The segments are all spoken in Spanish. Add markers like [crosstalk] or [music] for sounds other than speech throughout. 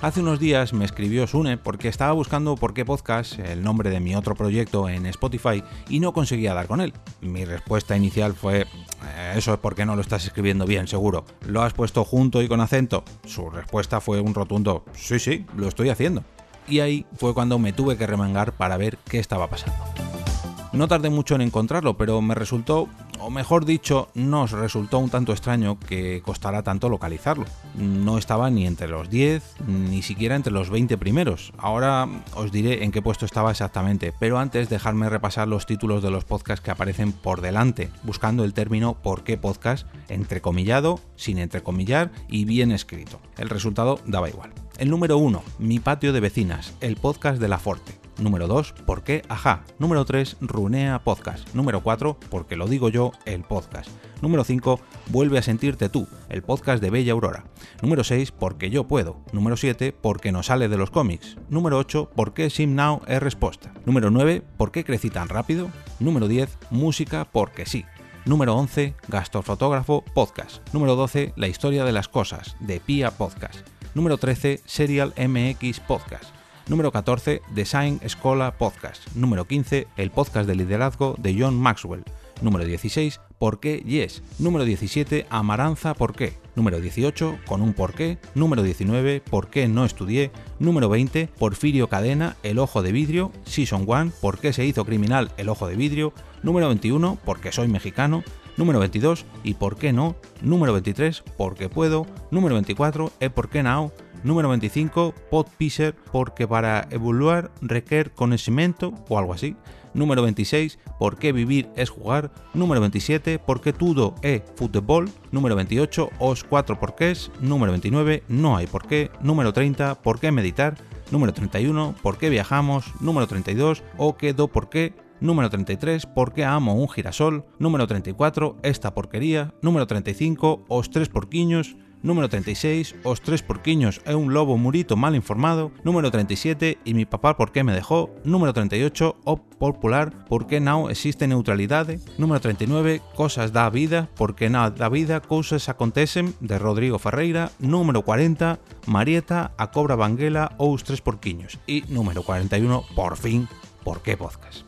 Hace unos días me escribió Sune porque estaba buscando por qué podcast, el nombre de mi otro proyecto en Spotify, y no conseguía dar con él. Mi respuesta inicial fue, eh, eso es porque no lo estás escribiendo bien, seguro. ¿Lo has puesto junto y con acento? Su respuesta fue un rotundo, sí, sí, lo estoy haciendo. Y ahí fue cuando me tuve que remangar para ver qué estaba pasando. No tardé mucho en encontrarlo, pero me resultó, o mejor dicho, nos resultó un tanto extraño que costara tanto localizarlo. No estaba ni entre los 10, ni siquiera entre los 20 primeros. Ahora os diré en qué puesto estaba exactamente, pero antes dejadme repasar los títulos de los podcasts que aparecen por delante, buscando el término por qué podcast, entrecomillado, sin entrecomillar y bien escrito. El resultado daba igual. El número 1, Mi patio de vecinas, el podcast de la Forte. Número 2, ¿por qué? Ajá. Número 3, Runea Podcast. Número 4, porque lo digo yo, el podcast. Número 5, Vuelve a sentirte tú, el podcast de Bella Aurora. Número 6, porque yo puedo. Número 7, porque no sale de los cómics. Número 8, por qué SimNow es respuesta. Número 9, ¿por qué crecí tan rápido? Número 10, música porque sí. Número 11, Gastrofotógrafo Podcast. Número 12, La historia de las cosas, de Pia Podcast. Número 13, Serial MX Podcast. Número 14, Design Escola Podcast. Número 15, el podcast de liderazgo de John Maxwell. Número 16, ¿Por qué Yes? Número 17, Amaranza ¿Por qué? Número 18, Con un por qué. Número 19, ¿Por qué no estudié? Número 20, Porfirio Cadena, El ojo de vidrio. Season 1, ¿Por qué se hizo criminal el ojo de vidrio? Número 21, Porque soy mexicano. Número 22, ¿Y por qué no? Número 23, Porque puedo. Número 24, ¿E por qué now? Número 25, Podpisser, porque para evaluar requiere conocimiento o algo así. Número 26, ¿por qué vivir es jugar? Número 27, ¿por qué todo es fútbol? Número 28, os cuatro porqués. Número 29, no hay por qué. Número 30, ¿por qué meditar? Número 31, ¿por qué viajamos? Número 32, o quedo por qué. Número 33, ¿por qué amo un girasol? Número 34, esta porquería. Número 35, os tres porquiños. Número 36, Os tres porquiños é un lobo murito mal informado. Número 37, E mi papá por qué me dejó. Número 38, O popular, por qué now existe neutralidade. Número 39, Cosas da vida, por qué na da vida cousas acontecen, de Rodrigo Ferreira. Número 40, Marieta, a cobra banguela os tres porquiños. E número 41, por fin, por qué podcast.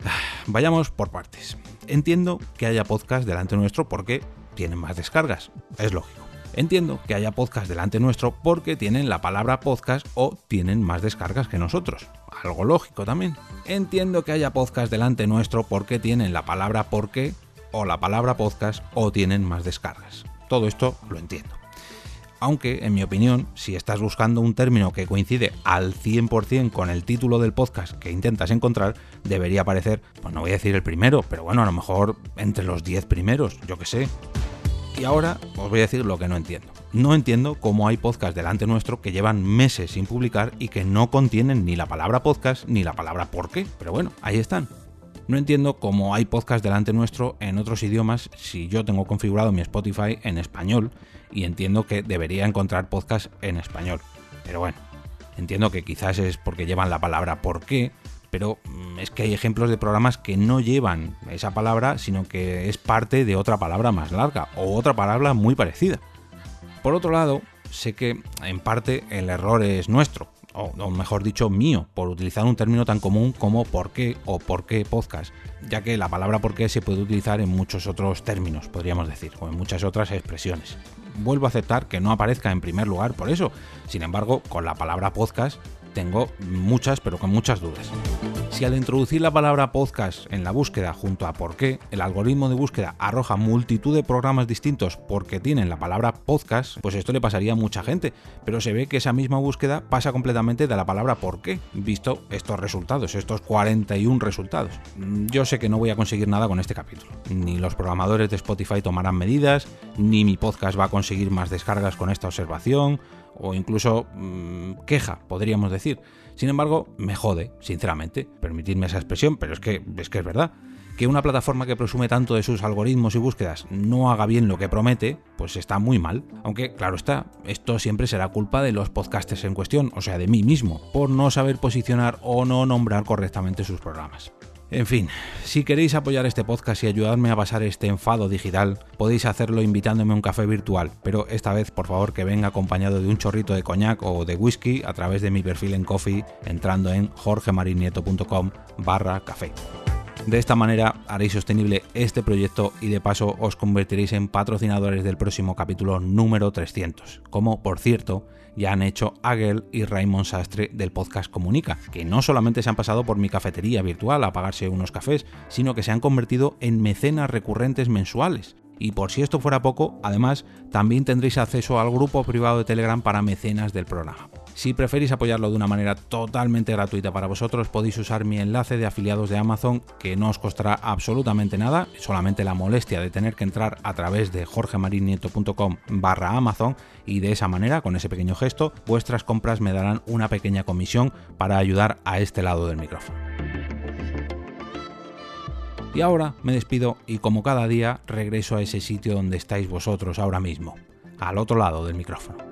[sighs] Vayamos por partes. Entiendo que haya podcast delante nuestro porque tienen más descargas, es lógico. Entiendo que haya podcast delante nuestro porque tienen la palabra podcast o tienen más descargas que nosotros. Algo lógico también. Entiendo que haya podcast delante nuestro porque tienen la palabra porque o la palabra podcast o tienen más descargas. Todo esto lo entiendo. Aunque, en mi opinión, si estás buscando un término que coincide al 100% con el título del podcast que intentas encontrar, debería aparecer, pues no voy a decir el primero, pero bueno, a lo mejor entre los 10 primeros, yo que sé. Y ahora os voy a decir lo que no entiendo. No entiendo cómo hay podcasts delante nuestro que llevan meses sin publicar y que no contienen ni la palabra podcast ni la palabra por qué, pero bueno, ahí están. No entiendo cómo hay podcasts delante nuestro en otros idiomas si yo tengo configurado mi Spotify en español y entiendo que debería encontrar podcasts en español. Pero bueno, entiendo que quizás es porque llevan la palabra por qué, pero es que hay ejemplos de programas que no llevan esa palabra, sino que es parte de otra palabra más larga o otra palabra muy parecida. Por otro lado, sé que en parte el error es nuestro, o, mejor dicho mío, por utilizar un término tan común como por qué o por qué podcast, ya que la palabra por qué se puede utilizar en muchos otros términos, podríamos decir, o en muchas otras expresiones. Vuelvo a aceptar que no aparezca en primer lugar por eso, sin embargo, con la palabra podcast tengo muchas, pero con muchas dudas. Si al introducir la palabra podcast en la búsqueda junto a por qué, el algoritmo de búsqueda arroja multitud de programas distintos porque tienen la palabra podcast, pues esto le pasaría a mucha gente, pero se ve que esa misma búsqueda pasa completamente de la palabra por qué, visto estos resultados, estos 41 resultados. Yo sé que no voy a conseguir nada con este capítulo, ni los programadores de Spotify tomarán medidas, ni mi podcast va a conseguir más descargas con esta observación, o incluso mmm, queja, podríamos decir. Sin embargo, me jode, sinceramente, permitidme esa expresión, pero es que es, que es verdad Que una plataforma que presume tanto de sus algoritmos y búsquedas no haga bien lo que promete, pues está muy mal. Aunque, claro está, esto siempre será culpa de los podcasters en cuestión, o sea, de mí mismo, por no saber posicionar o no nombrar correctamente sus programas. En fin, si queréis apoyar este podcast y ayudarme a pasar este enfado digital, podéis hacerlo invitándome a un café virtual, pero esta vez por favor que venga acompañado de un chorrito de coñac o de whisky a través de mi perfil en Coffee entrando en jorgemarinieto.com barra café. De esta manera haréis sostenible este proyecto y de paso os convertiréis en patrocinadores del próximo capítulo número 300, como por cierto ya han hecho Agel y Raymond Sastre del podcast Comunica, que no solamente se han pasado por mi cafetería virtual a pagarse unos cafés, sino que se han convertido en mecenas recurrentes mensuales. Y por si esto fuera poco, además, también tendréis acceso al grupo privado de Telegram para mecenas del programa. Si preferís apoyarlo de una manera totalmente gratuita para vosotros, podéis usar mi enlace de afiliados de Amazon, que no os costará absolutamente nada, solamente la molestia de tener que entrar a través de jorgemarinieto.com barra Amazon y de esa manera, con ese pequeño gesto, vuestras compras me darán una pequeña comisión para ayudar a este lado del micrófono. Y ahora me despido y como cada día regreso a ese sitio donde estáis vosotros ahora mismo, al otro lado del micrófono.